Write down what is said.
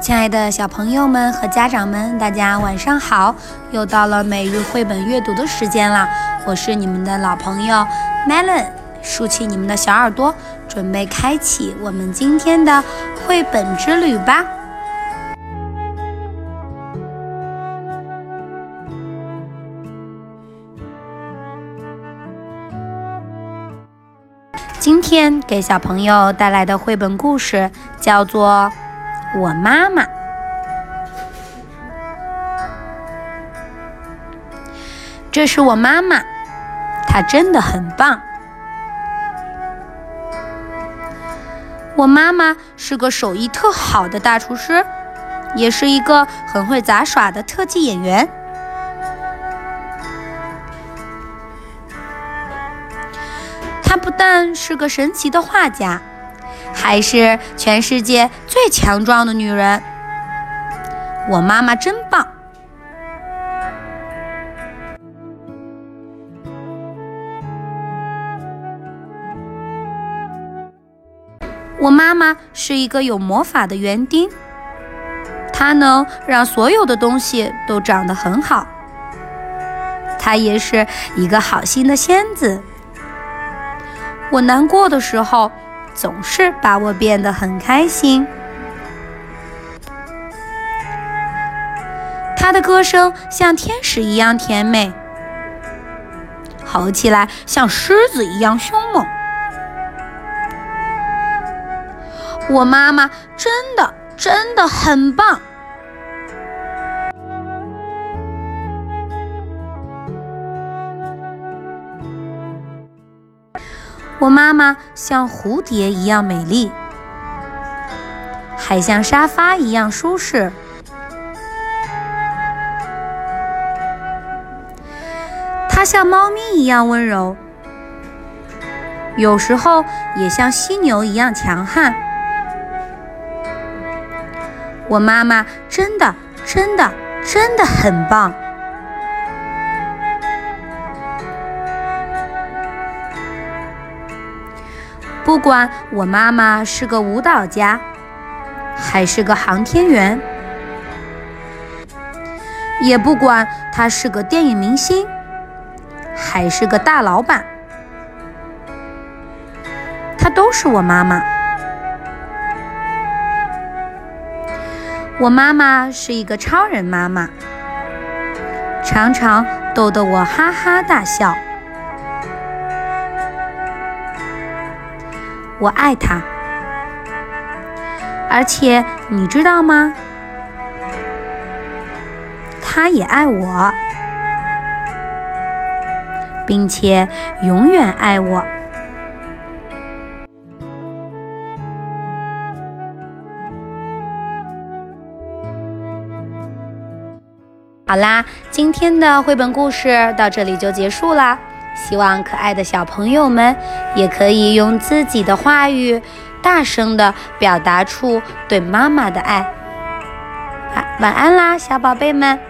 亲爱的小朋友们和家长们，大家晚上好！又到了每日绘本阅读的时间了，我是你们的老朋友 Melon，竖起你们的小耳朵，准备开启我们今天的绘本之旅吧。今天给小朋友带来的绘本故事叫做。我妈妈，这是我妈妈，她真的很棒。我妈妈是个手艺特好的大厨师，也是一个很会杂耍的特技演员。她不但是个神奇的画家。还是全世界最强壮的女人，我妈妈真棒。我妈妈是一个有魔法的园丁，她能让所有的东西都长得很好。她也是一个好心的仙子。我难过的时候。总是把我变得很开心。他的歌声像天使一样甜美，吼起来像狮子一样凶猛。我妈妈真的真的很棒。我妈妈像蝴蝶一样美丽，还像沙发一样舒适。她像猫咪一样温柔，有时候也像犀牛一样强悍。我妈妈真的、真的、真的很棒。不管我妈妈是个舞蹈家，还是个航天员，也不管她是个电影明星，还是个大老板，她都是我妈妈。我妈妈是一个超人妈妈，常常逗得我哈哈大笑。我爱他，而且你知道吗？他也爱我，并且永远爱我。好啦，今天的绘本故事到这里就结束啦。希望可爱的小朋友们也可以用自己的话语，大声的表达出对妈妈的爱。晚晚安啦，小宝贝们。